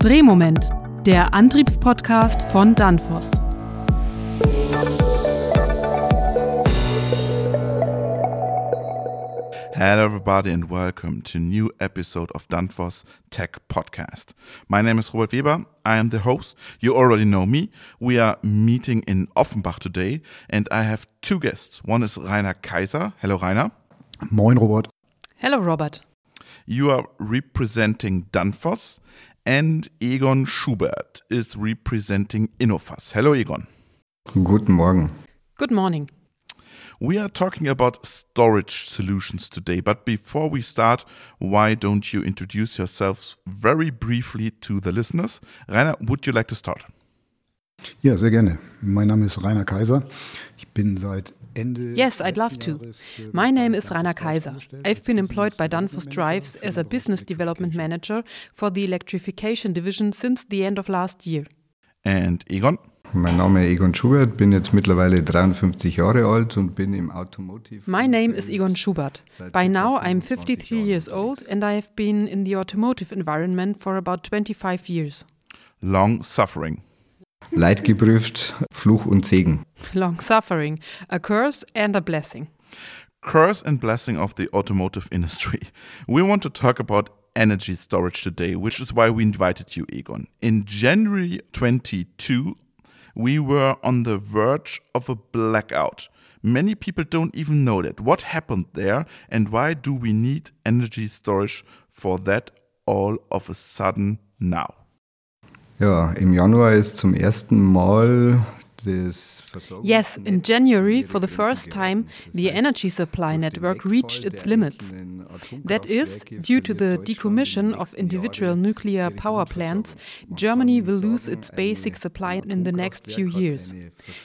Drehmoment, der Antriebspodcast von Danfoss. Hello, everybody, and welcome to a new episode of Danfoss Tech Podcast. My name is Robert Weber. I am the host. You already know me. We are meeting in Offenbach today, and I have two guests. One is Rainer Kaiser. Hello, Rainer. Moin, Robert. Hello, Robert. You are representing Danfoss, and Egon Schubert is representing Innofas. Hello, Egon. Guten Morgen. Good morning. We are talking about storage solutions today, but before we start, why don't you introduce yourselves very briefly to the listeners? Rainer, would you like to start? Ja, sehr gerne. Mein Name ist Rainer Kaiser. Ich bin seit. Yes, I'd love to. My name is Rainer Kaiser. I've been employed by Danfoss Drives as a business development manager for the electrification division since the end of last year. And Egon? Mein Name ist Egon Schubert, bin jetzt mittlerweile 53 Jahre alt und bin im Automotive. My name is Egon Schubert. By now I'm 53 years old and I have been in the automotive environment for about 25 years. Long suffering. Leidgeprüft, Fluch und Segen. Long suffering, a curse and a blessing. Curse and blessing of the automotive industry. We want to talk about energy storage today, which is why we invited you, Egon. In January 22, we were on the verge of a blackout. Many people don't even know that. What happened there and why do we need energy storage for that all of a sudden now? Ja, im Januar ist zum ersten Mal Yes, in January, for the first time, the energy supply network reached its limits. That is, due to the decommission of individual nuclear power plants, Germany will lose its basic supply in the next few years.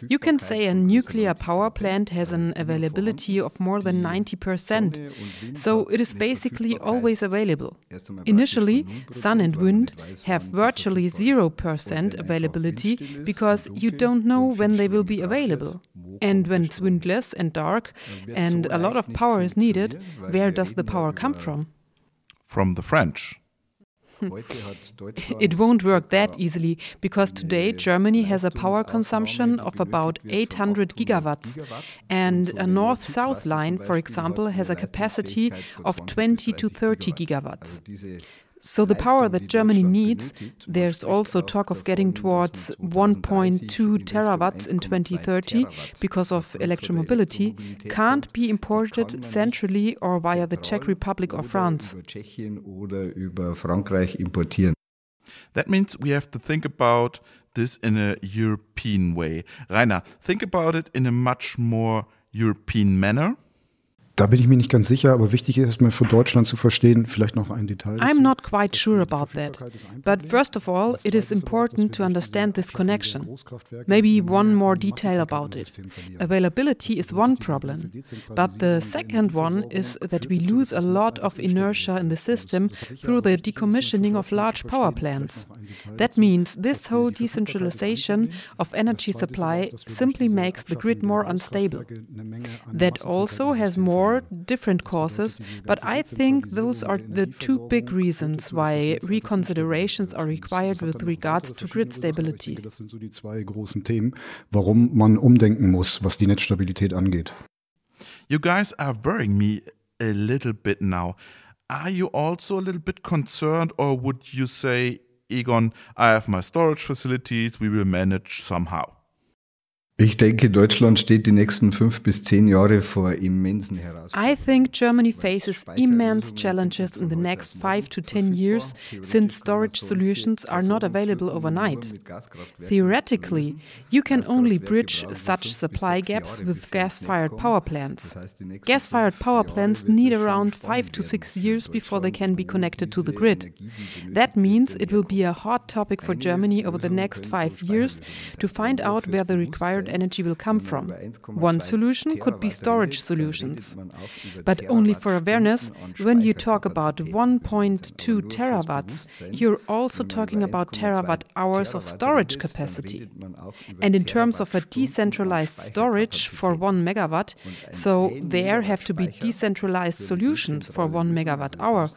You can say a nuclear power plant has an availability of more than 90%, so it is basically always available. Initially, sun and wind have virtually 0% availability because you don't know when they will be available. And when it's windless and dark and a lot of power is needed, where does the power come from? From the French. It won't work that easily because today Germany has a power consumption of about 800 gigawatts, and a north south line, for example, has a capacity of 20 to 30 gigawatts. So, the power that Germany needs, there's also talk of getting towards 1.2 terawatts in 2030 because of electromobility, can't be imported centrally or via the Czech Republic or France. Über Tschechien oder über Frankreich importieren. That means we have to think about this in a European way. Rainer, think about it in a much more European manner. Da bin ich mir nicht ganz sicher, aber wichtig ist mir für Deutschland zu verstehen, vielleicht noch ein Detail. I'm not quite sure about that. But first of all, it is important to understand this connection. Maybe one more detail about it. Availability is one problem, but the second one is that we lose a lot of inertia in the system through the decommissioning of large power plants. That means this whole decentralization of energy supply simply makes the grid more unstable. That also has more different causes, but I think those are the two big reasons why reconsiderations are required with regards to grid stability. Das sind so die zwei großen Themen, warum man umdenken muss, was die Netzstabilität angeht. You guys are worrying me a little bit now. Are you also a little bit concerned, or would you say, Egon, I have my storage facilities, we will manage somehow? Ich denke, Deutschland steht die nächsten fünf bis zehn Jahre vor immensen Herausforderungen. I think Germany faces immense challenges in the next five to ten years since storage solutions are not available overnight. Theoretically, you can only bridge such supply gaps with gas fired power plants. Gas fired power plants need around five to six years before they can be connected to the grid. That means it will be a hot topic for Germany over the next five years to find out where the required stored energy will come from. One solution could be storage solutions. But only for awareness, when you talk about 1.2 terawatts, you're also talking about terawatt hours of storage capacity. And in terms of a decentralized storage for 1 megawatt, so there have to be decentralized solutions for 1 megawatt hour.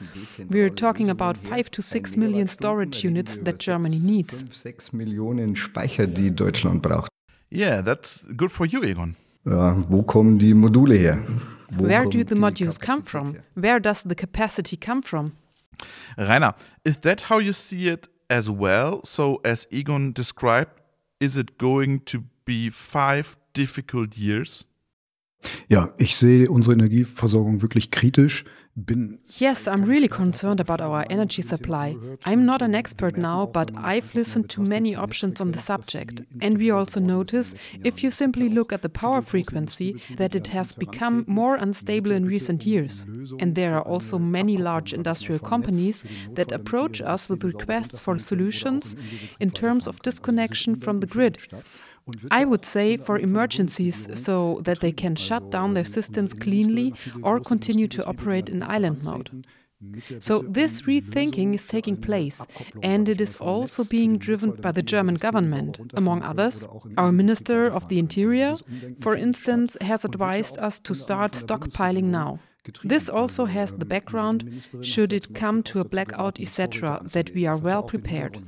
We're talking about 5 to 6 million storage units that Germany needs. 6 Millionen Speicher, die Deutschland braucht. Yeah, that's good for you, Egon. Ja, wo kommen die Module her? Wo Where do the modules come from? her? Where does the capacity come from? Rainer, is that how you see it as well? So, as Egon described, is it going to be five difficult years? Ja, ich sehe unsere Energieversorgung wirklich kritisch. Yes, I'm really concerned about our energy supply. I'm not an expert now, but I've listened to many options on the subject. And we also notice, if you simply look at the power frequency, that it has become more unstable in recent years. And there are also many large industrial companies that approach us with requests for solutions in terms of disconnection from the grid. I would say for emergencies, so that they can shut down their systems cleanly or continue to operate in island mode. So, this rethinking is taking place, and it is also being driven by the German government. Among others, our Minister of the Interior, for instance, has advised us to start stockpiling now. This also has the background, should it come to a blackout, etc., that we are well prepared.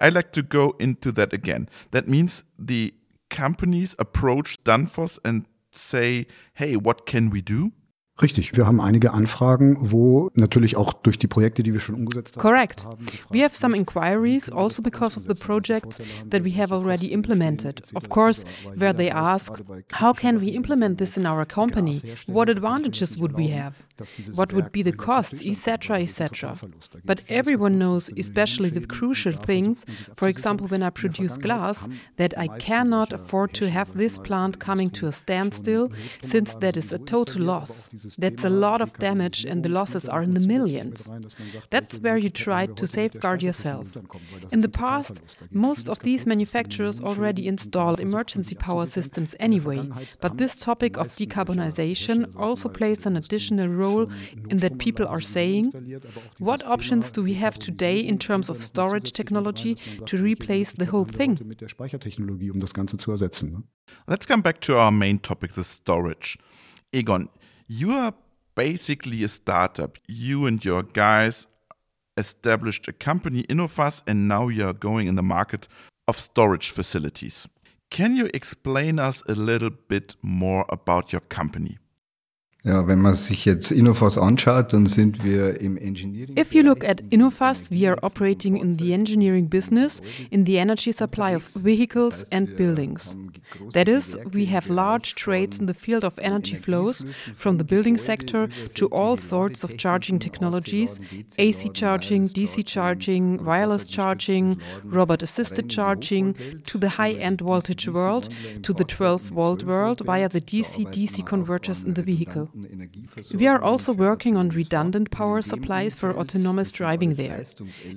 I'd like to go into that again. That means the companies approach Danfoss and say, hey, what can we do? Richtig, wir haben einige Anfragen, wo natürlich auch durch die Projekte, die wir schon umgesetzt haben. Correct. We have some inquiries also because of the projects that we have already implemented. Of course, where they ask, how can we implement this in our company? What advantages would we have? What would be the costs, etc., etc. But everyone knows, especially with crucial things, for example, when I produce glass, that I cannot afford to have this plant coming to a standstill, since that is a total loss. That's a lot of damage, and the losses are in the millions. That's where you try to safeguard yourself. In the past, most of these manufacturers already installed emergency power systems anyway, but this topic of decarbonization also plays an additional role in that people are saying, what options do we have today in terms of storage technology to replace the whole thing? Mit der Speichertechnologie, das Ganze zu ersetzen. Ne? Let's come back to our main topic, the storage. Egon, you are basically a startup. You and your guys established a company, Innofas, and now you are going in the market of storage facilities. Can you explain us a little bit more about your company? Ja, wenn man sich jetzt anschaut, dann sind wir im Engineering. If you look at Innofas, we are operating in the engineering business in the energy supply of vehicles and buildings. That is, we have large trades in the field of energy flows, from the building sector to all sorts of charging technologies AC charging, DC charging, wireless charging, robot assisted charging, to the high end voltage world, to the 12 volt world via the DC DC converters in the vehicle. We are also working on redundant power supplies for autonomous driving there.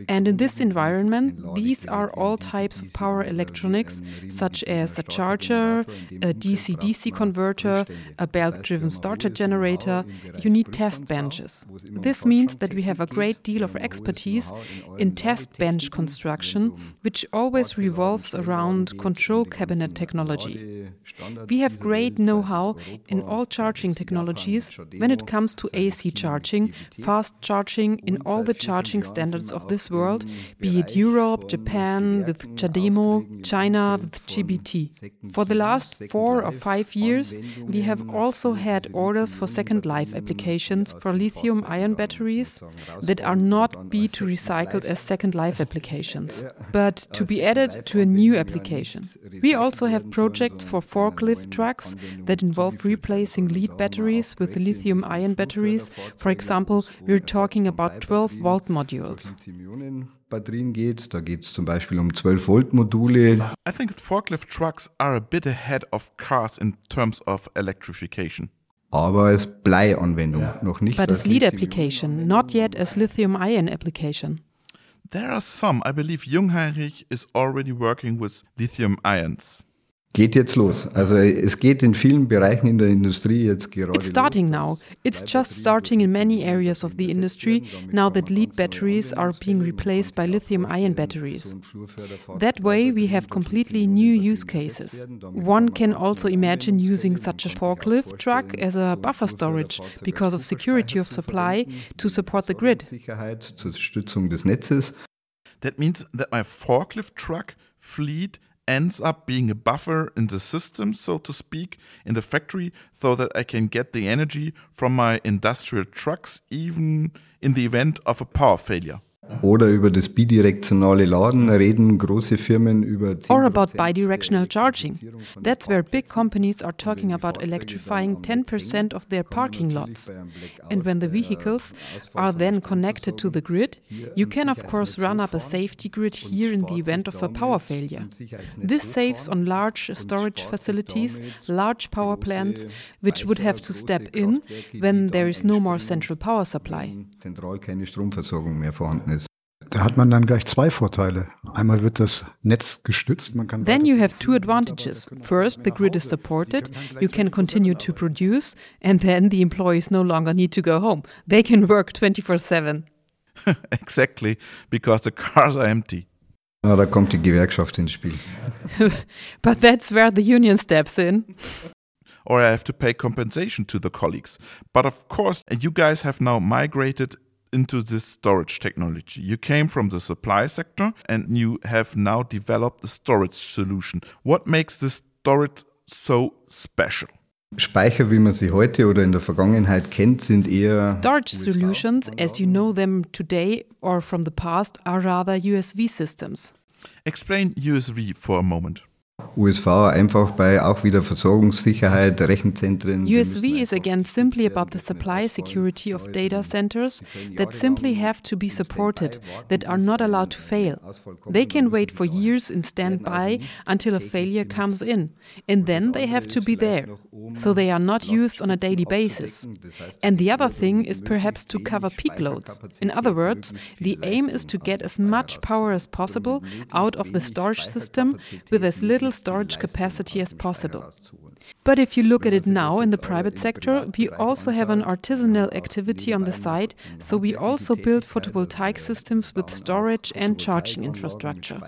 And in this environment, these are all types of power electronics, such as a charger, a DC DC converter, a belt driven starter generator. You need test benches. This means that we have a great deal of expertise in test bench construction, which always revolves around control cabinet technology. We have great know how in all charging technologies when it comes to AC charging, fast charging in all the charging standards of this world, be it Europe, Japan with CHAdeMO, China with GBT. For the last four or five years, we have also had orders for second life applications for lithium ion batteries that are not be to recycled as second life applications, but to be added to a new application. We also have projects for forklift trucks that involve replacing lead batteries with lithium ion batteries. For example, we're talking about 12 volt modules. Batterien geht. Da geht es zum Beispiel um 12 Volt Module. I think forklift trucks are a bit ahead of cars in terms of electrification. Aber als Bleianwendung noch nicht. But as lead application, not yet as lithium ion application. There are some. I believe Jungheinrich is already working with lithium ions. Geht jetzt los. Also es geht in vielen Bereichen in der Industrie jetzt gerade. It's starting now. It's just starting in many areas of the industry now that lead batteries are being replaced by lithium ion batteries. That way we have completely new use cases. One can also imagine using such a forklift truck as a buffer storage because of security of supply to support the grid. Sicherheit zur Stützung des Netzes. That means that my forklift truck fleet ends up being a buffer in the system, so to speak, in the factory, so that I can get the energy from my industrial trucks, even in the event of a power failure. Oder über das bidirektionale Laden reden große Firmen über 10% Or about bidirectional charging. That's where big companies are talking about electrifying 10% of their parking lots. And when the vehicles are then connected to the grid, you can of course run up a safety grid here in the event of a power failure. This saves on large storage facilities, large power plants, which would have to step in when there is no more central power supply. zentral keine Stromversorgung mehr vorhanden. Da hat man dann gleich zwei Vorteile. Einmal wird das Netz gestützt, man kann Then you have two advantages. First, the grid is supported, you can continue to produce, and then the employees no longer need to go home. They can work 24 7. exactly, because the cars are empty. Ah, da kommt die Gewerkschaft ins Spiel. But that's where the union steps in. or I have to pay compensation to the colleagues. But of course, you guys have now migrated into this storage technology. You came from the supply sector and you have now developed a storage solution. What makes this storage so special? Speicher, wie man sie heute oder in der Vergangenheit kennt, sind eher Storage solutions, as you know them today or from the past, are rather USV systems. Explain USV for a moment. USV einfach bei auch wieder Versorgungssicherheit, Rechenzentren. USV is again simply about the supply security of data centers that simply have to be supported, that are not allowed to fail. They can wait for years in standby until a failure comes in, and then they have to be there. So they are not used on a daily basis. And the other thing is perhaps to cover peak loads. In other words, the aim is to get as much power as possible out of the storage system with as little storage capacity as possible. But if you look at it now in the private sector, we also have an artisanal activity on the side, so we also build photovoltaic systems with storage and charging infrastructure.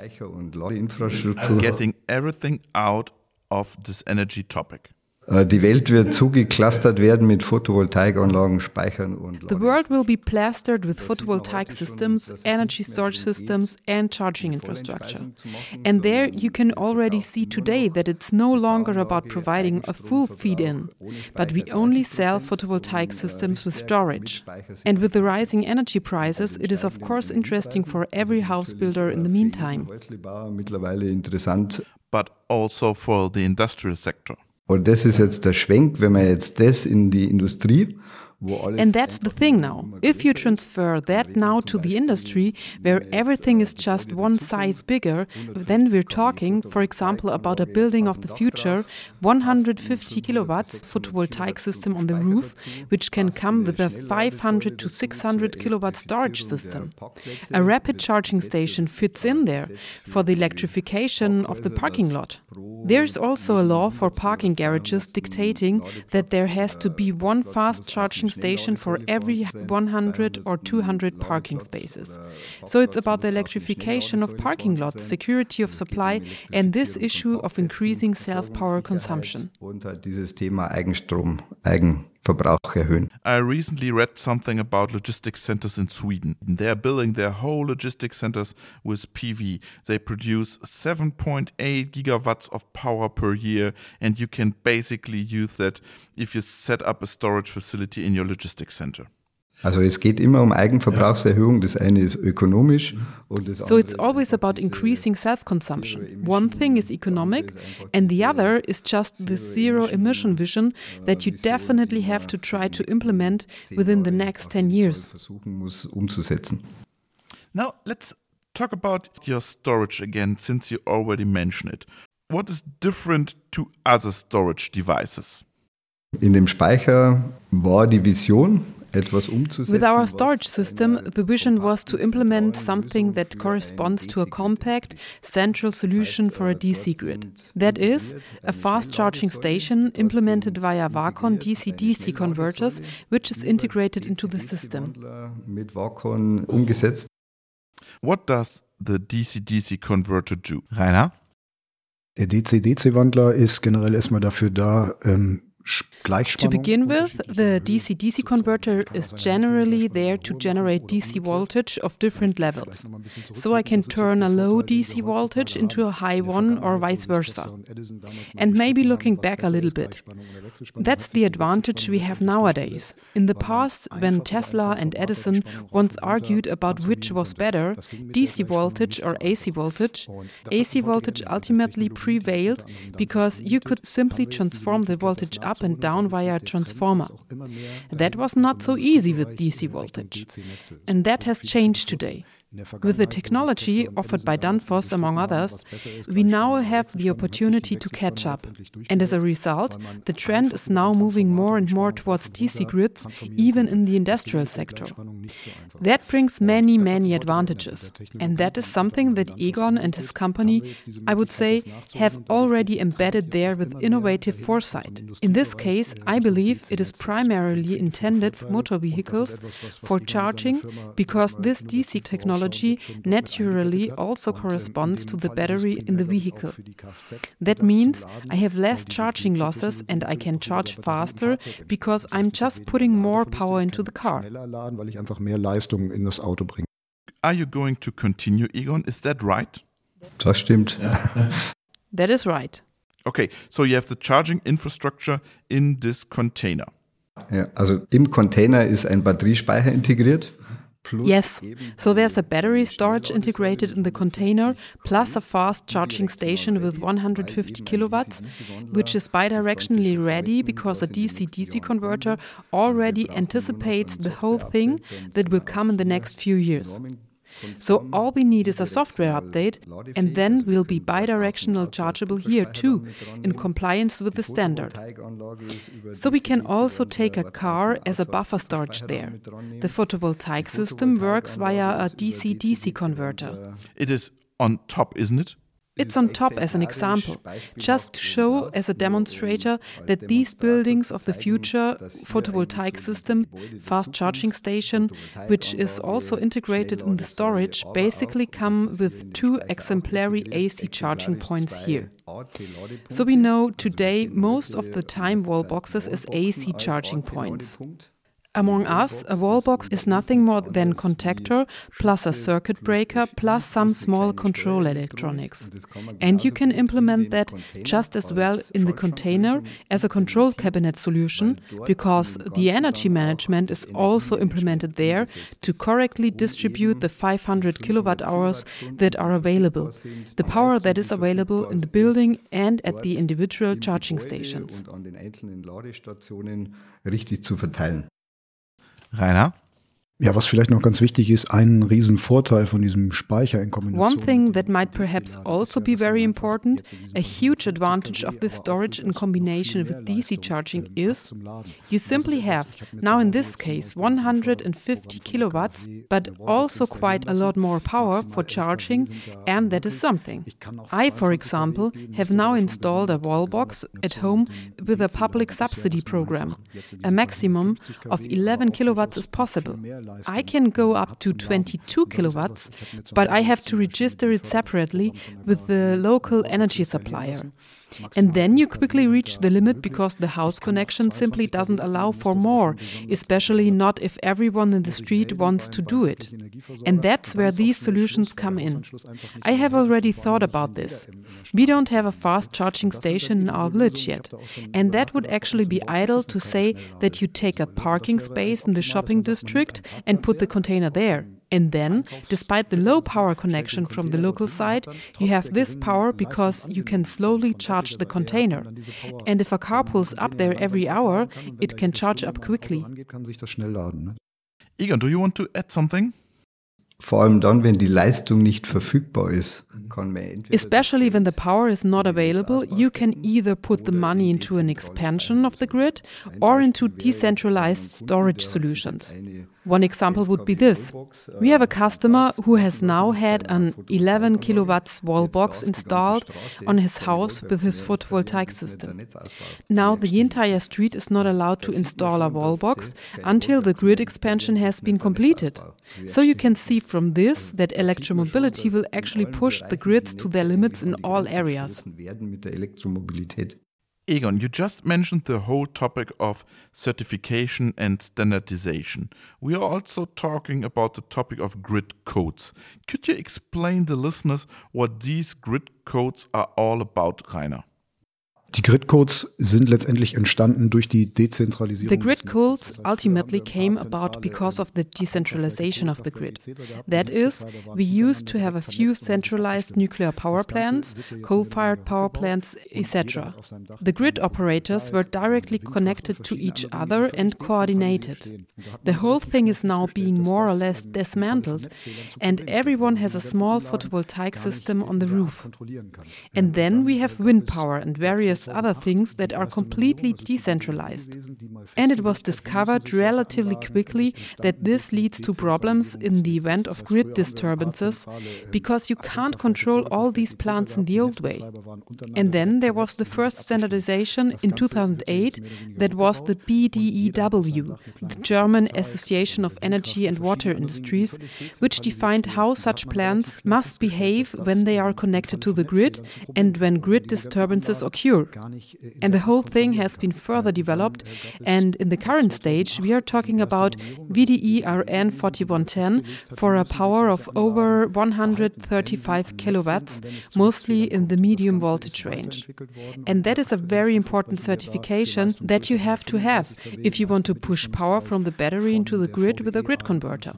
Getting everything out of this energy topic. Äh, Die Welt wird zugeclustert werden mit Photovoltaikanlagen, Speichern und The world will be plastered with photovoltaic systems, energy storage systems, and charging infrastructure. And there you can already see today that it's no longer about providing a full feed in, but we only sell photovoltaic systems with storage. And with the rising energy prices, it is of course interesting for every house builder in the meantime. Häuslebauer mittlerweile interessant. But also for the industrial sector. Und das ist jetzt der Schwenk, wenn man jetzt das in die Industrie, And that's the thing now. If you transfer that now to the industry, where everything is just one size bigger, then we're talking, for example, about a building of the future, 150 kilowatts photovoltaic system on the roof, which can come with a 500 to 600 kilowatt storage system. A rapid charging station fits in there for the electrification of the parking lot. There's also a law for parking garages dictating that there has to be one fast charging station for every 100 or 200 parking spaces. So it's about the electrification of parking lots, security of supply, and this issue of increasing self power consumption. Eigenverbrauch erhöhen. I recently read something about logistics centers in Sweden. They're building their whole logistics centers with PV. They produce 7.8 gigawatts of power per year, and you can basically use that if you set up a storage facility in your logistics center. Also es geht immer um Eigenverbrauchserhöhung. Das eine ist ökonomisch und das So it's andere always about increasing self consumption. One thing is economic, and the other is just the zero emission vision that you definitely have to try to implement within the next 10 years. versuchen muss umzusetzen. Now, let's talk about your storage again, since you already mentioned it. What is different to other storage devices? In dem Speicher war die Vision. With our storage system, the vision was to implement something that corresponds to a compact, central solution for a DC grid. That is, a fast charging station implemented via Vacon DC-DC converters, which is integrated into the system. Mit Vacon umgesetzt. What does the DC-DC converter do? Rainer? Der DC-DC-Wandler ist generell erstmal dafür da, ähm, To begin with, the DC DC converter is generally there to generate DC voltage of different levels. So I can turn a low DC voltage into a high one or vice versa. And maybe looking back a little bit. That's the advantage we have nowadays. In the past, when Tesla and Edison once argued about which was better, DC voltage or AC voltage, AC voltage ultimately prevailed because you could simply transform the voltage up up and down via a transformer. That was not so easy with DC voltage. And that has changed today. With the technology offered by Danfoss, among others, we now have the opportunity to catch up. And as a result, the trend is now moving more and more towards DC grids, even in the industrial sector. That brings many, many advantages. And that is something that Egon and his company, I would say, have already embedded there with innovative foresight. In this case, I believe it is primarily intended for motor vehicles for charging because this DC technology technology naturally also corresponds to the battery in the vehicle. That means I have less charging losses and I can charge faster because I'm just putting more power into the car. Are you going to continue, Egon? Is that right? Das stimmt. that is right. Okay, so you have the charging infrastructure in this container. Ja, also im Container ist ein Batteriespeicher integriert. Yes, so there's a battery storage integrated in the container, plus a fast charging station with 150 kilowatts, which is bidirectionally ready because a DC DC converter already anticipates the whole thing that will come in the next few years. So all we need is a software update, and then we'll be bidirectional chargeable here too, in compliance with the standard. So we can also take a car as a buffer storage there. The photovoltaic system works via a DC-DC converter. It is on top, isn't it? It's on top as an example, just to show as a demonstrator that these buildings of the future photovoltaic system, fast charging station, which is also integrated in the storage, basically come with two exemplary AC charging points here. So we know today most of the time wall boxes as AC charging points. Among us, a wall box is nothing more than contactor plus a circuit breaker plus some small control electronics. And you can implement that just as well in the container as a control cabinet solution because the energy management is also implemented there to correctly distribute the 500 kilowatt hours that are available, the power that is available in the building and at the individual charging stations. richtig zu verteilen. Rainer? Ja, was vielleicht noch ganz wichtig ist, ein Riesenvorteil von diesem Speicher in Kombination. One thing that might perhaps also be very important, a huge advantage of this storage in combination with DC charging is you simply have, now in this case, 150 kilowatts, but also quite a lot more power for charging, and that is something. I, for example, have now installed a wall box at home with a public subsidy program. A maximum of 11 kilowatts is possible. I can go up to 22 kilowatts, but I have to register it separately with the local energy supplier. And then you quickly reach the limit because the house connection simply doesn't allow for more, especially not if everyone in the street wants to do it. And that's where these solutions come in. I have already thought about this. We don't have a fast charging station in our village yet. And that would actually be idle to say that you take a parking space in the shopping district and put the container there. And then, despite the low power connection from the local side, you have this power because you can slowly charge the container. And if a car pulls up there every hour, it can charge up quickly. Egon, do you want to add something? Vor allem dann, wenn die Leistung nicht verfügbar ist. Mhm. Especially when the power is not available, you can either put the money into an expansion of the grid or into decentralized storage solutions. One example would be this. We have a customer who has now had an 11 kilowatts wall box installed on his house with his photovoltaic system. Now the entire street is not allowed to install a wall box until the grid expansion has been completed. So you can see from this that electromobility will actually push the grids to their limits in all areas. Egon, you just mentioned the whole topic of certification and standardization. We are also talking about the topic of grid codes. Could you explain the listeners what these grid codes are all about, Rainer? Die Grid-Codes sind letztendlich entstanden durch die Dezentralisierung. The grid codes ultimately came about because of the decentralization of the grid. That is, we used to have a few centralized nuclear power plants, coal-fired power plants, etc. The grid operators were directly connected to each other and coordinated. The whole thing is now being more or less dismantled, and everyone has a small photovoltaic system on the roof. And then we have wind power and various other things that are completely decentralized. And it was discovered relatively quickly that this leads to problems in the event of grid disturbances because you can't control all these plants in the old way. And then there was the first standardization in 2008 that was the BDEW, the German Association of Energy and Water Industries, which defined how such plants must behave when they are connected to the grid and when grid disturbances occur. And the whole thing has been further developed. And in the current stage, we are talking about VDE RN 4110 for a power of over 135 kilowatts, mostly in the medium voltage range. And that is a very important certification that you have to have if you want to push power from the battery into the grid with a grid converter.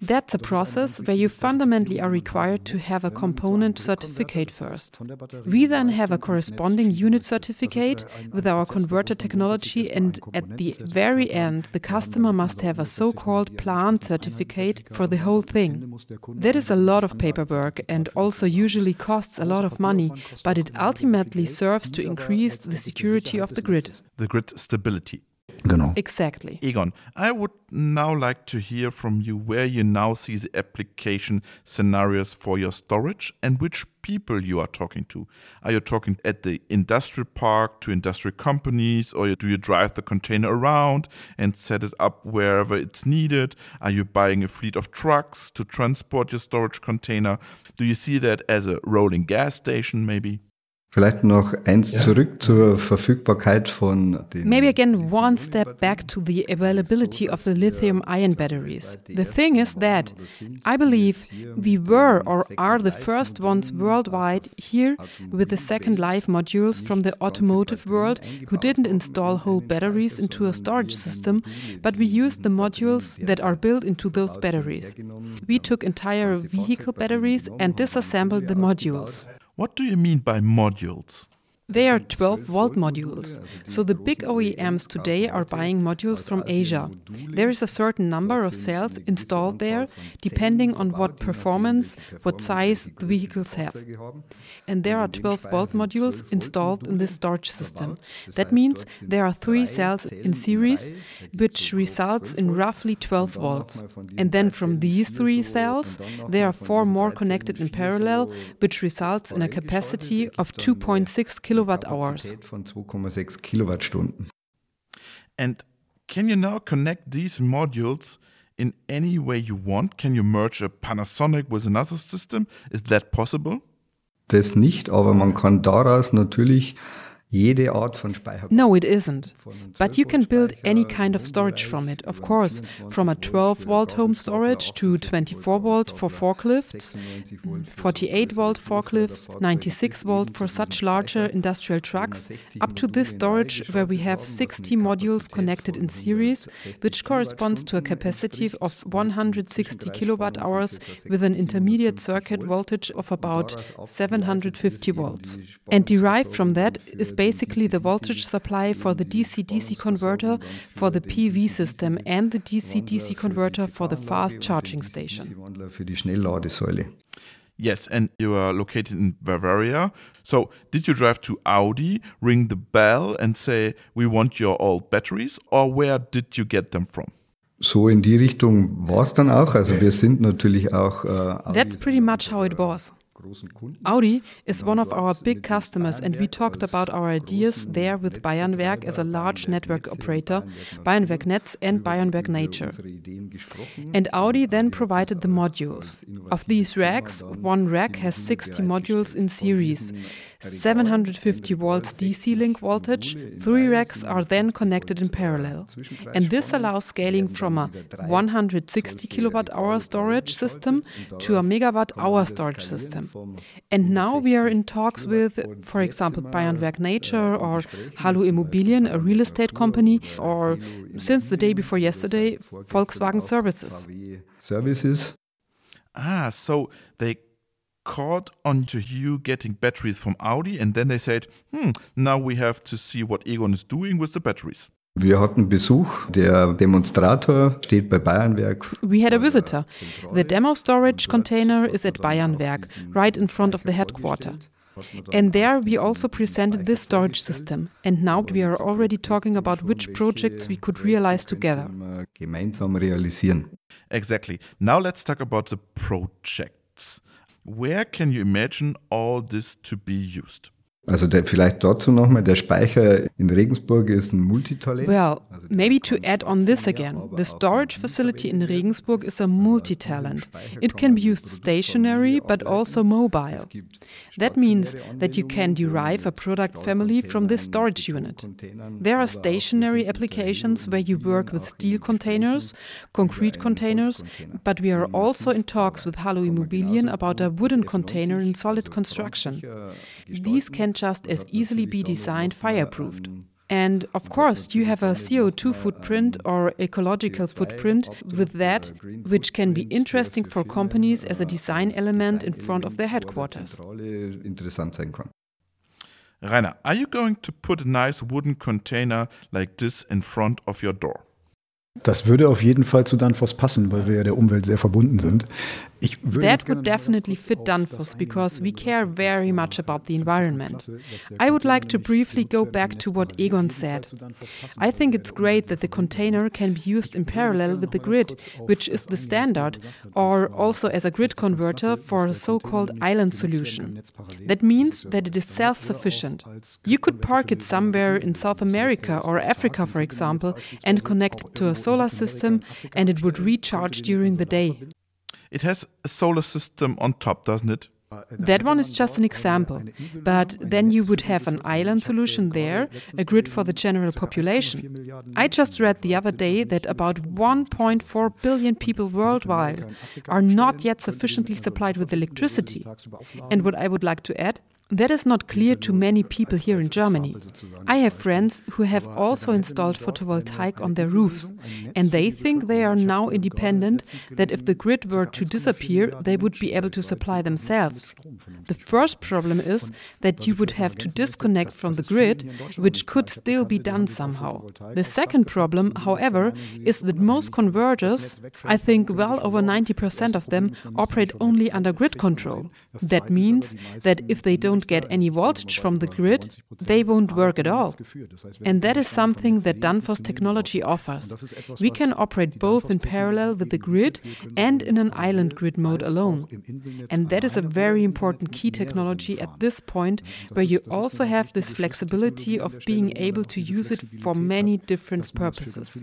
That's a process where you fundamentally are required to have a component certificate first. We then have a corresponding unit certificate with our converter technology, and at the very end, the customer must have a so called plant certificate for the whole thing. That is a lot of paperwork and also usually costs a lot of money, but it ultimately serves to increase the security of the grid. The grid stability. Genau. Exactly. Egon, I would now like to hear from you where you now see the application scenarios for your storage and which people you are talking to. Are you talking at the industrial park to industrial companies or do you drive the container around and set it up wherever it's needed? Are you buying a fleet of trucks to transport your storage container? Do you see that as a rolling gas station maybe? Vielleicht noch eins ja. zurück zur Verfügbarkeit von den. Maybe again one step back to the availability of the lithium ion batteries. The thing is that I believe we were or are the first ones worldwide here with the second life modules from the automotive world who didn't install whole batteries into a storage system, but we used the modules that are built into those batteries. We took entire vehicle batteries and disassembled the modules. What do you mean by modules? They are 12 volt modules. So the big OEMs today are buying modules from Asia. There is a certain number of cells installed there, depending on what performance, what size the vehicles have. And there are 12 volt modules installed in this storage system. That means there are three cells in series, which results in roughly 12 volts. And then from these three cells, there are four more connected in parallel, which results in a capacity of 2.6 kilowatts kilowatt hours. Von 2,6 Kilowattstunden. And can you now connect these modules in any way you want? Can you merge a Panasonic with another system? Is that possible? Das nicht, aber man kann daraus natürlich jede Art von Speicher. No, it isn't. But you can build any kind of storage from it, of course, from a 12 volt home storage to 24 volt for forklifts, 48 volt forklifts, 96 volt for such larger industrial trucks, up to this storage where we have 60 modules connected in series, which corresponds to a capacity of 160 kilowatt hours with an intermediate circuit voltage of about 750 volts. And derived from that is basically the voltage supply for the DC-DC converter for the PV system and the DC-DC converter for the fast charging station. Yes, and you are located in Bavaria. So, did you drive to Audi, ring the bell, and say, We want your old batteries? Or where did you get them from? So in die Richtung war es dann auch. Also, wir sind natürlich auch. Äh, That's pretty much how it was. Audi is one of our big customers, and we talked about our ideas there with Bayernwerk as a large network operator, Bayernwerk Netz and Bayernwerk Natur. And Audi then provided the modules. Of these racks, one rack has 60 modules in series. 750 volts DC link voltage, three racks are then connected in parallel. And this allows scaling from a 160 kilowatt hour storage system to a megawatt hour storage system. And now we are in talks with, for example, Bayernwerk Natur or Hallo Immobilien, a real estate company, or since the day before yesterday, Volkswagen Services. Services. Ah, so they caught onto you getting batteries from Audi and then they said, hmm, now we have to see what Egon is doing with the batteries. Wir hatten Besuch. Der Demonstrator steht bei Bayernwerk. We had a visitor. The demo storage container is at Bayernwerk, right in front of the headquarter. And there we also presented this storage system. And now we are already talking about which projects we could realize together. Gemeinsam realisieren. Exactly. Now let's talk about the projects. Where can you imagine all this to be used? Also der, vielleicht dazu nochmal, der Speicher in Regensburg ist ein Multitalent. Well, maybe to add on this again, the storage facility in Regensburg is a multi-talent. It can be used stationary but also mobile. That means that you can derive a product family from this storage unit. There are stationary applications where you work with steel containers, concrete containers, but we are also in talks with Hallo Immobilien about a wooden container in solid construction. These can just as easily be designed fireproofed. And of course, you have a CO2 footprint or ecological footprint with that, which can be interesting for companies as a design element in front of their headquarters. Interessant sein kann. Rainer, are you going to put a nice wooden container like this in front of your door? Das würde auf jeden Fall zu Danfoss passen, weil wir ja der Umwelt sehr verbunden sind. That would definitely fit Danfoss because we care very much about the environment. I would like to briefly go back to what Egon said. I think it's great that the container can be used in parallel with the grid, which is the standard, or also as a grid converter for a so called island solution. That means that it is self sufficient. You could park it somewhere in South America or Africa, for example, and connect it to a solar system, and it would recharge during the day. It has a solar system on top, doesn't it? That one is just an example. But then you would have an island solution there, a grid for the general population. I just read the other day that about 1.4 billion people worldwide are not yet sufficiently supplied with electricity. And what I would like to add, that is not clear to many people here in Germany. I have friends who have also installed photovoltaic on their roofs, and they think they are now independent, that if the grid were to disappear, they would be able to supply themselves. The first problem is that you would have to disconnect from the grid, which could still be done somehow. The second problem, however, is that most converters, I think well over 90% of them, operate only under grid control. That means that if they don't get any voltage from the grid, they won't work at all. And that is something that Danfoss technology offers. We can operate both in parallel with the grid and in an island grid mode alone. And that is a very important key technology at this point, where you also have this flexibility of being able to use it for many different purposes.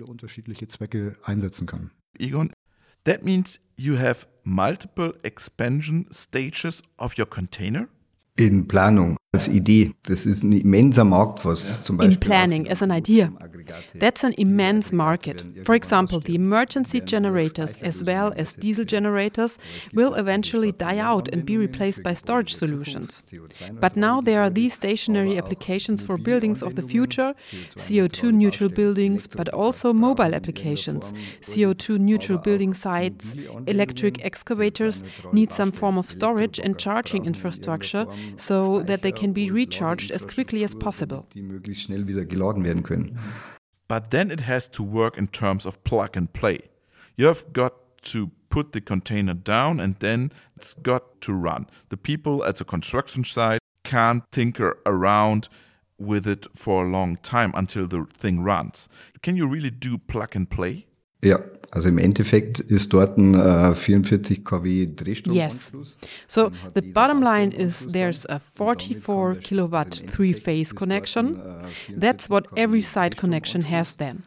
Egon, that means you have multiple expansion stages of your container? In Planung, als Idee. Das ist ein immenser Markt, was zum Beispiel. In planning, as an idea. That's an immense market. For example, the emergency generators as well as diesel generators will eventually die out and be replaced by storage solutions. But now there are these stationary applications for buildings of the future, CO2 neutral buildings, but also mobile applications. CO2 neutral building sites, electric excavators need some form of storage and charging infrastructure so that they can be recharged as quickly as possible. Die möglichst schnell wieder geladen werden können. Mhm. But then it has to work in terms of plug and play. You have got to put the container down and then it's got to run. The people at the construction site can't tinker around with it for a long time until the thing runs. Can you really do plug and play? Ja, also im Endeffekt ist dort ein äh, 44 kW Drehstrom. Yes. So the bottom line is there's a 44 kilowatt three phase connection. That's what every site connection has then.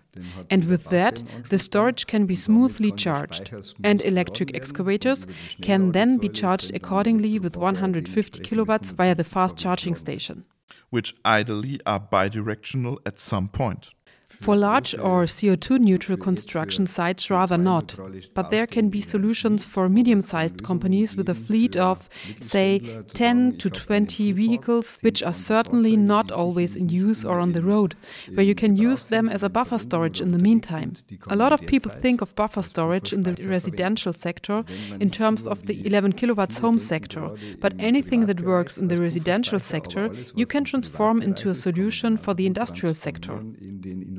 And with that, the storage can be smoothly charged. And electric excavators can then be charged accordingly with 150 kilowatts via the fast charging station. Which ideally are bidirectional at some point. For large or CO2 neutral construction sites, rather not. But there can be solutions for medium sized companies with a fleet of, say, 10 to 20 vehicles, which are certainly not always in use or on the road, where you can use them as a buffer storage in the meantime. A lot of people think of buffer storage in the residential sector in terms of the 11 kilowatts home sector, but anything that works in the residential sector, you can transform into a solution for the industrial sector.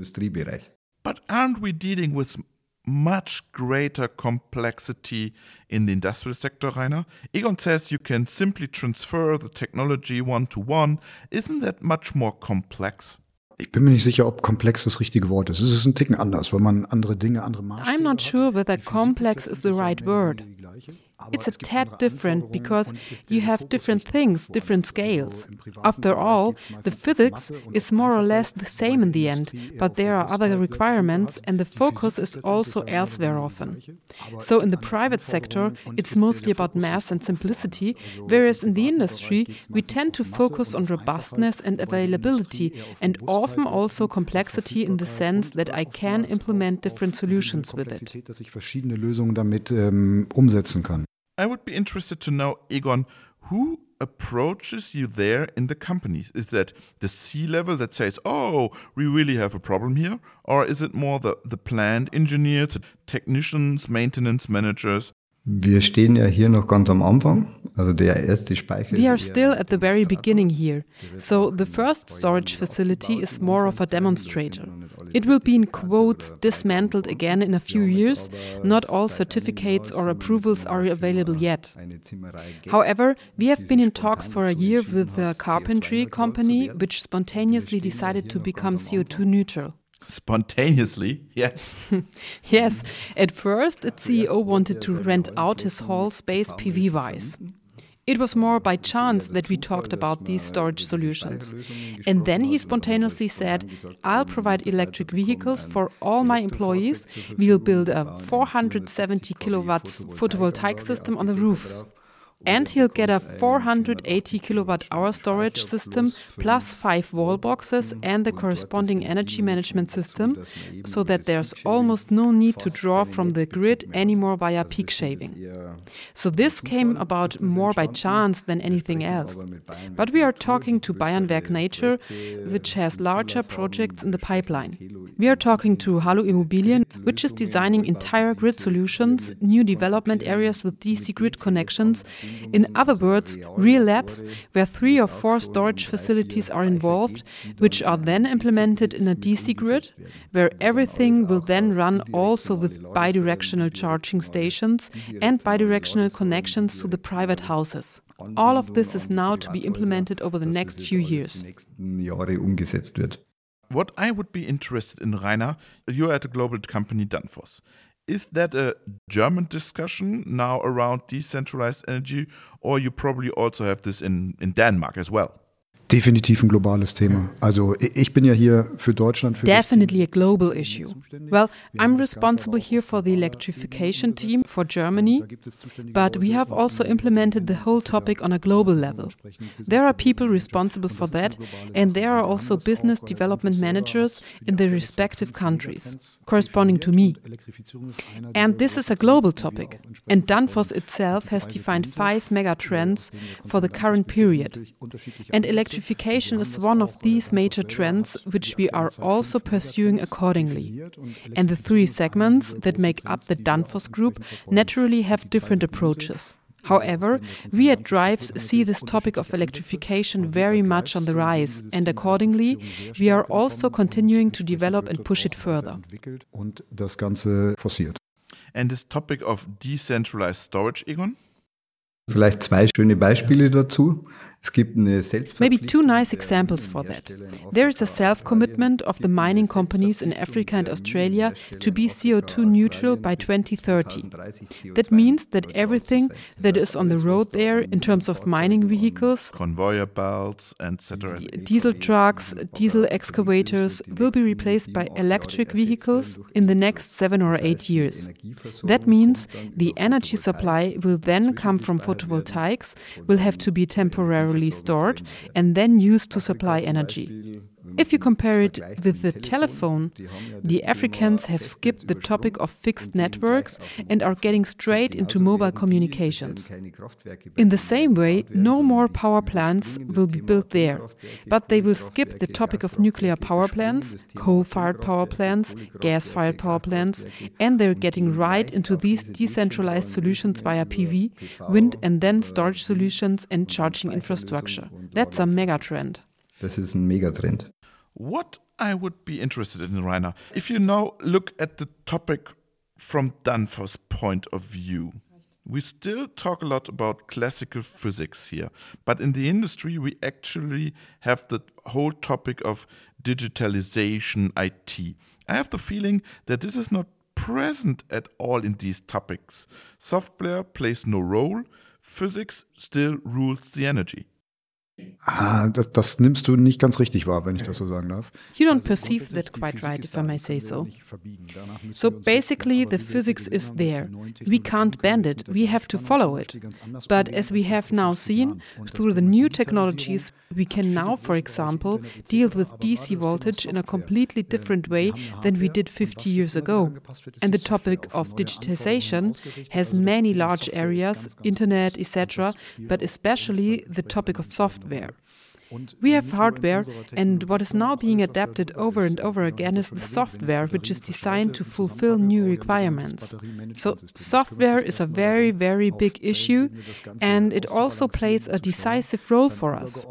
In den Industriebereich. But aren't we dealing with much greater complexity in the industrial sector, Rainer? Egon says you can simply transfer the technology one to one. Isn't that much more complex? Ich bin mir nicht sicher, ob komplex das richtige Wort ist. Es ist ein Ticken anders, weil man andere Dinge, andere Maßstäbe I'm not sure whether complex is the right word. Ende die gleiche, aber It's a tad different because you have different things, different scales. After all, the um physics is more or less the same in the end, but there are other requirements and the focus is also elsewhere often. So in the private sector, it's mostly about mass and simplicity, whereas in the industry, we tend to focus on robustness and availability Industrie eher auf and often also complexity in the sense that I can implement different solutions with it. I would be interested to know, Egon, who approaches you there in the companies? Is that the C level that says, oh, we really have a problem here? Or is it more the, the plant engineers, technicians, maintenance managers? Wir stehen ja hier noch ganz am Anfang. Also der erste Speicher. We are still at the very beginning here, so the first storage facility is more of a demonstrator. It will be in quotes dismantled again in a few years. Not all certificates or approvals are available yet. Eine Zimmerei Geld. However, we have been in talks for a year with a carpentry company which spontaneously decided to become CO2 neutral. Spontaneously, yes. Yes, at first, its CEO wanted to rent out his hall space PV wise. It was more by chance that we talked about these storage solutions. And then he spontaneously said, I'll provide electric vehicles for all my employees. We'll build a 470 kilowatts photovoltaic system on the roofs. And he'll get a 480 kilowatt hour storage system plus five wall boxes and the corresponding energy management system so that there's almost no need to draw from the grid anymore via peak shaving. So this came about more by chance than anything else. But we are talking to Bayernwerk Natur, which has larger projects in the pipeline. We are talking to Hallo Immobilien, which is designing entire grid solutions, new development areas with DC grid connections. In other words, real labs where three or four storage facilities are involved, which are then implemented in a DC grid, where everything will then run also with bidirectional charging stations and bidirectional connections to the private houses. All of this is now to be implemented over the next few years. What I would be interested in, Rainer, you're at a global company, Danfoss. Is that a German discussion now around decentralized energy, or you probably also have this in, in Denmark as well? Definitiv ein globales Thema. Also ich bin ja hier für Deutschland für Definitely a global issue. Well, I'm responsible here for the electrification team for Germany, but we have also implemented the whole topic on a global level. There are people responsible for that, and there are also business development managers in the respective countries, corresponding to me. And this is a global topic. And Danfoss itself has defined five mega trends for the current period. And electrification is one of these major trends, which we are also pursuing accordingly. And the three segments that make up the Danfoss Group naturally have different approaches. However, we at Drives see this topic of electrification very much on the rise, and accordingly, we are also continuing to develop and push it further. Und das Ganze forciert. And this topic of decentralized storage, Egon? Vielleicht zwei schöne Beispiele dazu. Maybe two nice examples for that. There is a self commitment of the mining companies in Africa and Australia to be CO2 neutral by 2030. That means that everything that is on the road there in terms of mining vehicles, conveyor belts, etc., diesel trucks, diesel excavators will be replaced by electric vehicles in the next seven or eight years. That means the energy supply will then come from photovoltaics, will have to be temporarily stored and then used to supply energy. If you compare it with the telephone, the Africans have skipped the topic of fixed networks and are getting straight into mobile communications. In the same way, no more power plants will be built there, but they will skip the topic of nuclear power plants, coal fired power plants, gas fired power plants, and they're getting right into these decentralized solutions via PV, wind, and then storage solutions and charging infrastructure. That's a mega trend. Das ist ein Megatrend. What I would be interested in, Rainer, if you now look at the topic from Danfoss' point of view, we still talk a lot about classical physics here, but in the industry, we actually have the whole topic of digitalization IT. I have the feeling that this is not present at all in these topics. Software plays no role, physics still rules the energy. Ah, das, das, nimmst du nicht ganz richtig wahr, wenn ich das so sagen darf. You don't perceive that quite right, if I may say so. So basically, the physics is there. We can't bend it, we have to follow it. But as we have now seen, through the new technologies, we can now, for example, deal with DC voltage in a completely different way than we did 50 years ago. And the topic of digitization has many large areas, internet, etc., but especially the topic of software hardware. We have hardware, and what is now being adapted over and over again is the software, which is designed to fulfill new requirements. So, software is a very, very big issue, and it also plays a decisive role for us,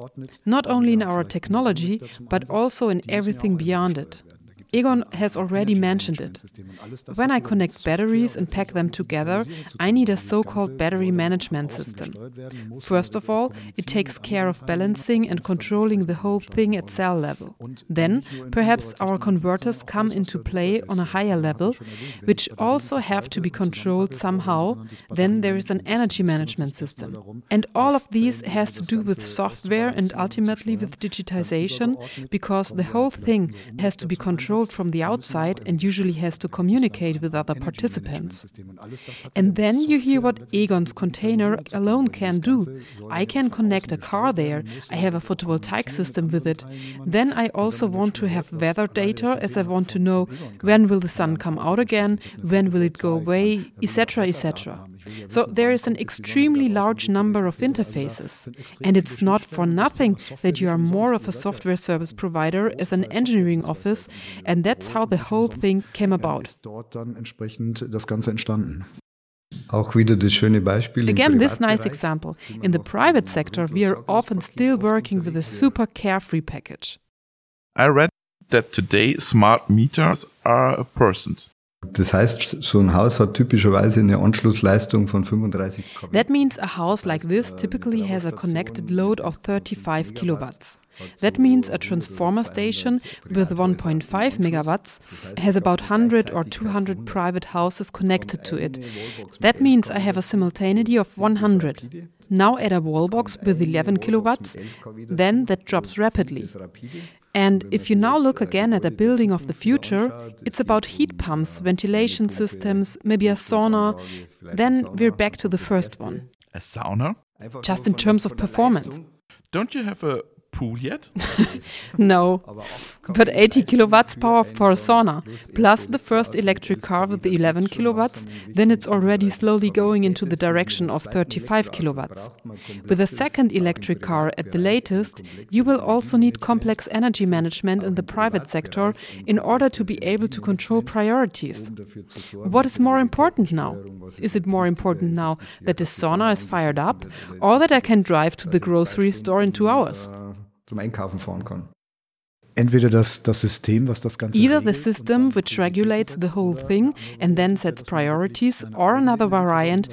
not only in our technology, but also in everything beyond it. Egon has already mentioned it. When I connect batteries and pack them together, I need a so called battery management system. First of all, it takes care of balancing and controlling the whole thing at cell level. Then, perhaps our converters come into play on a higher level, which also have to be controlled somehow. Then there is an energy management system. And all of these has to do with software and ultimately with digitization, because the whole thing has to be controlled controlled from the outside and usually has to communicate with other participants. And then you hear what Egon's container alone can do. I can connect a car there, I have a photovoltaic system with it. Then I also want to have weather data as I want to know when will the sun come out again, when will it go away, etc., etc. So there is an extremely large number of interfaces. And it's not for nothing that you are more of a software service provider as an engineering office. And that's how the whole thing came about. Again, this nice example. In the private sector, we are often still working with a super carefree package. I read that today smart meters are a percent. Das heißt, so ein Haus hat typischerweise eine Anschlussleistung von 35 kW. That means a house like this typically has a connected load of 35 kilowatts. That means a transformer station with 1.5 megawatts has about 100 or 200 private houses connected to it. That means I have a simultaneity of 100. Now add a wall box with 11 kilowatts, then that drops rapidly. And if you now look again at a building of the future, it's about heat pumps, ventilation systems, maybe a sauna. Then we're back to the first one. A sauna? Just in terms of performance. Don't you have a pool yet? no, but 80 kilowatts power for a sauna, plus the first electric car with 11 kilowatts, then it's already slowly going into the direction of 35 kilowatts. With a second electric car at the latest, you will also need complex energy management in the private sector in order to be able to control priorities. What is more important now? Is it more important now that the sauna is fired up or that I can drive to the grocery store in two hours? Zum Einkaufen fahren kann. Entweder das, das System, was das Ganze Either the system which regulates the whole thing and then sets priorities, or another variant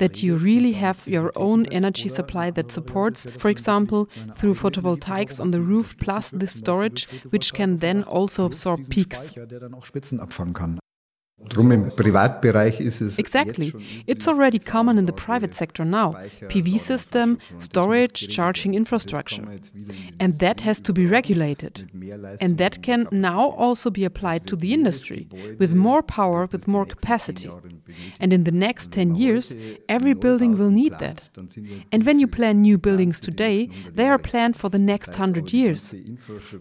that you really have your own energy supply that supports, for example, through photovoltaics on the roof plus the storage, which can then also absorb peaks. Der dann auch Spitzen abfangen kann. Exactly. It's already common in the private sector now. PV system, storage, charging infrastructure. And that has to be regulated. And that can now also be applied to the industry with more power, with more capacity. And in the next 10 years, every building will need that. And when you plan new buildings today, they are planned for the next 100 years.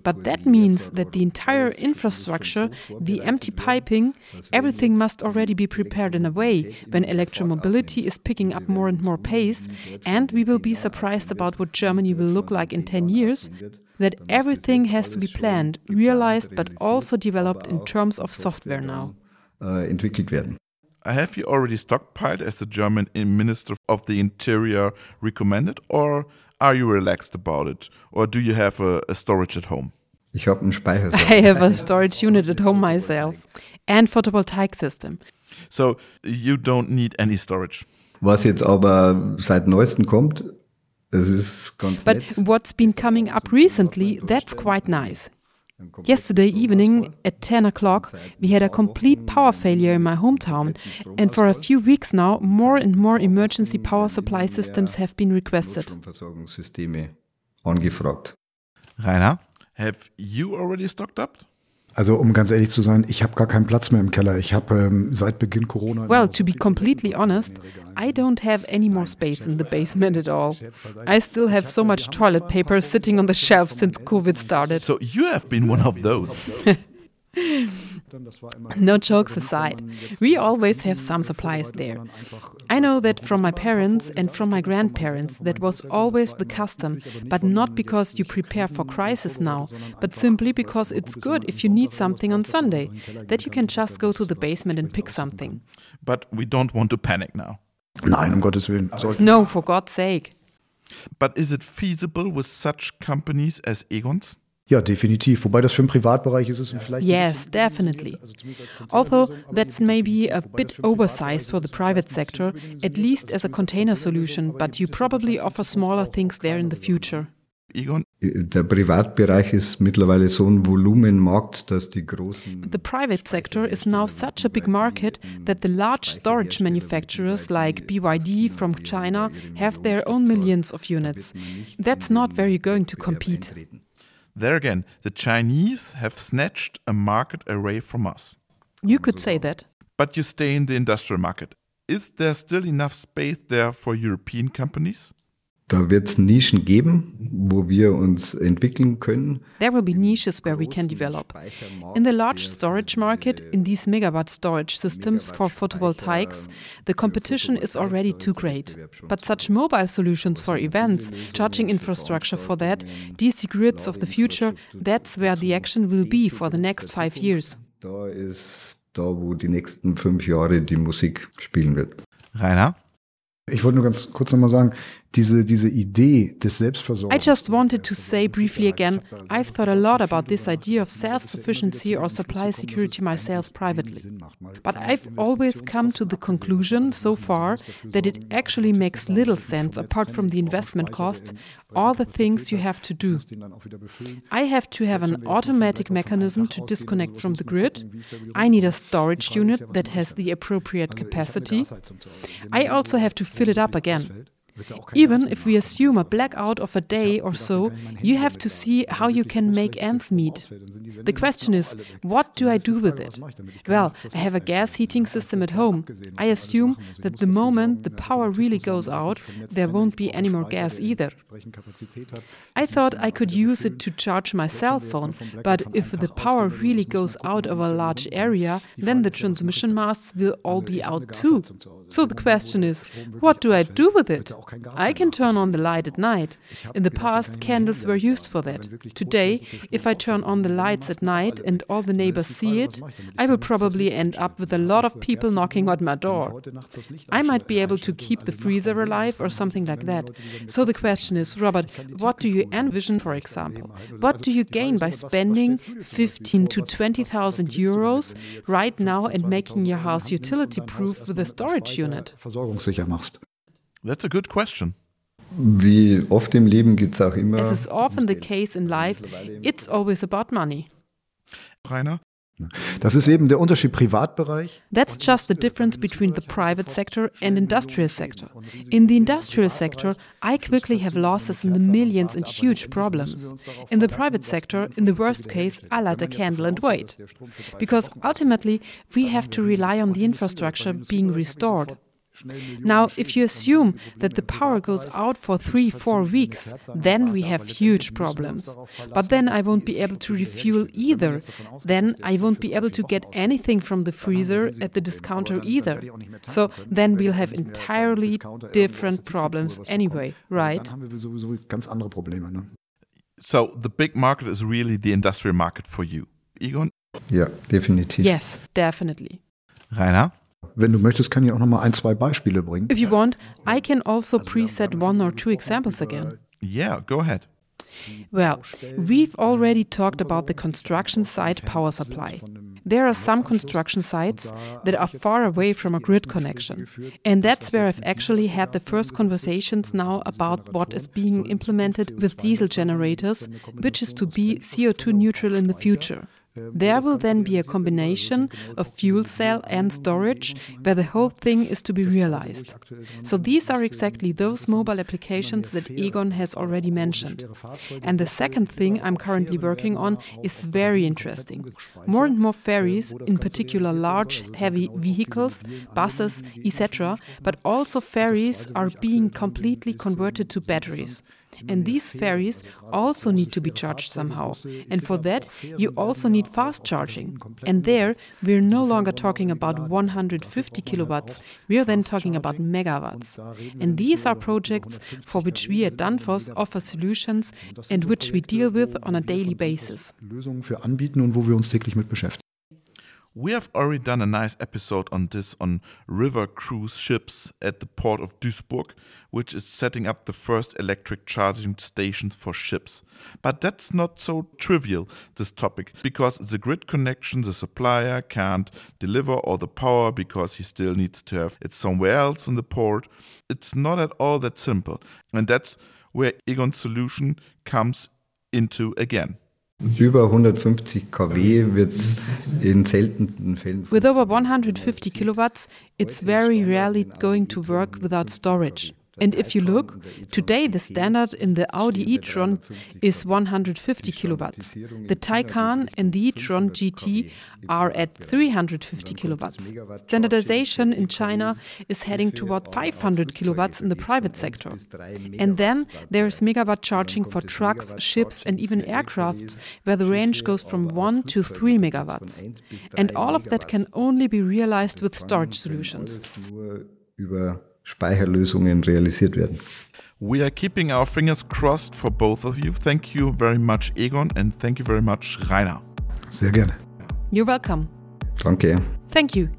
But that means that the entire infrastructure, the empty piping, everything must already be prepared in a way when electromobility is picking up more and more pace, and we will be surprised about what Germany will look like in 10 years. That everything has to be planned, realized, but also developed in terms of software now. äh, entwickelt werden. Have you already stockpiled as the German Minister of the Interior recommended, or are you relaxed about it? Or do you have a, a storage at home? Ich habe einen Speicher. I have a storage unit at home myself and photovoltaic system. So you don't need any storage. Was jetzt aber seit neuestem kommt, das ist ganz But nett. what's been coming up recently, that's quite nice. Yesterday evening at 10 o'clock, we had a complete power failure in my hometown, and for a few weeks now, more and more emergency power supply systems have been requested. Rainer, have you already stocked up? Also um ganz ehrlich zu sein, ich habe gar keinen Platz mehr im Keller. Ich habe ähm, seit Beginn Corona. Well, to be completely honest, I don't have any more space in the basement at all. I still have so much toilet paper sitting on the shelf since COVID started. So you have been one of those. No jokes aside, we always have some supplies there. I know that from my parents and from my grandparents that was always the custom, but not because you prepare for crisis now, but simply because it's good if you need something on Sunday, that you can just go to the basement and pick something. but we don't want to panic now. Nein, um Gottes Willen. No, for God's sake. But is it feasible with such companies as Egon's? Ja, definitiv. Wobei das für den Privatbereich ist es vielleicht. Yes, definitely. Although that's maybe a bit oversized for the private sector, at least as a container solution, but you probably offer smaller things there in the future. Der Privatbereich ist mittlerweile so ein Volumenmarkt, dass die großen The private sector is now such a big market that the large storage manufacturers like BYD from China have their own millions of units. That's not where you're going to compete. There again, the Chinese have snatched a market away from us. You could say that. But you stay in the industrial market. Is there still enough space there for European companies? Da wird es Nischen geben, wo wir uns entwickeln können. There will be niches where we can develop. In the large storage market, in these megawatt storage systems for photovoltaics, the competition is already too great. But such mobile solutions for events, charging infrastructure for that, DC grids of the future, that's where the action will be for the next five years. Da ist da, wo die nächsten fünf Jahre die Musik spielen wird. Rainer? Ich wollte nur ganz kurz nochmal sagen, diese, diese Idee des I just wanted to say briefly again I've thought a lot about this idea of self sufficiency or supply security myself privately. But I've always come to the conclusion so far that it actually makes little sense apart from the investment costs, all the things you have to do. I have to have an automatic mechanism to disconnect from the grid. I need a storage unit that has the appropriate capacity. I also have to fill it up again. Even if we assume a blackout of a day or so, you have to see how you can make ends meet. The question is, what do I do with it? Well, I have a gas heating system at home. I assume that the moment the power really goes out, there won't be any more gas either. I thought I could use it to charge my cell phone, but if the power really goes out of a large area, then the transmission masts will all be out too. So the question is, what do I do with it? I can turn on the light at night. In the past, candles were used for that. Today, if I turn on the lights at night and all the neighbors see it, I will probably end up with a lot of people knocking on my door. I might be able to keep the freezer alive or something like that. So the question is, Robert, what do you envision, for example? What do you gain by spending 15 to 20,000 euros right now and making your house utility proof with a storage unit? That's a good question. Wie oft im Leben geht es auch immer. As is often the case in life, it's always about money. Rainer? Das ist eben der Unterschied Privatbereich. That's just the difference between the private sector and industrial sector. In the industrial sector, I quickly have losses in the millions and huge problems. In the private sector, in the worst case, I light a candle and wait. Because ultimately, we have to rely on the infrastructure being restored. Now, if you assume that the power goes out for three, four weeks, then we have huge problems. But then I won't be able to refuel either. Then I won't be able to get anything from the freezer at the discounter either. So then we'll have entirely different problems anyway, right? So the big market is really the industrial market for you. Egon? Ja, definitiv. Yes, definitely. Rainer? Wenn du möchtest, kann ich auch noch mal ein, zwei Beispiele bringen. If you want, I can also preset one or two examples again. Yeah, go ahead. Well, we've already talked about the construction site power supply. There are some construction sites that are far away from a grid connection. And that's where I've actually had the first conversations now about what is being implemented with diesel generators, which is to be CO2 neutral in the future. There will then be a combination of fuel cell and storage where the whole thing is to be realized. So these are exactly those mobile applications that Egon has already mentioned. And the second thing I'm currently working on is very interesting. More and more ferries, in particular large heavy vehicles, buses, etc., but also ferries are being completely converted to batteries. And these ferries also need to be charged somehow. And for that, you also need fast charging. And there, we're no longer talking about 150 kilowatts, we are then talking about megawatts. And these are projects for which we at Danfoss offer solutions and which we deal with on a daily basis. We have already done a nice episode on this on river cruise ships at the port of Duisburg, which is setting up the first electric charging stations for ships. But that's not so trivial, this topic, because the grid connection, the supplier can't deliver all the power because he still needs to have it somewhere else in the port. It's not at all that simple. And that's where Egon's solution comes into again. Über 150 kW wird es in seltensten Fällen. With over 150 kilowatts, it's very rarely going to work without storage. And if you look, today the standard in the Audi e-tron is 150 kilowatts. The Taycan and the e-tron GT are at 350 kilowatts. Standardization in China is heading toward 500 kilowatts in the private sector. And then there's megawatt charging for trucks, ships, and even aircrafts, where the range goes from 1 to 3 megawatts. And all of that can only be realized with storage solutions. Speicherlösungen realisiert werden. We are keeping our fingers crossed for both of you. Thank you very much, Egon, and thank you very much, Rainer. Sehr gerne. You're welcome. Danke. Thank you.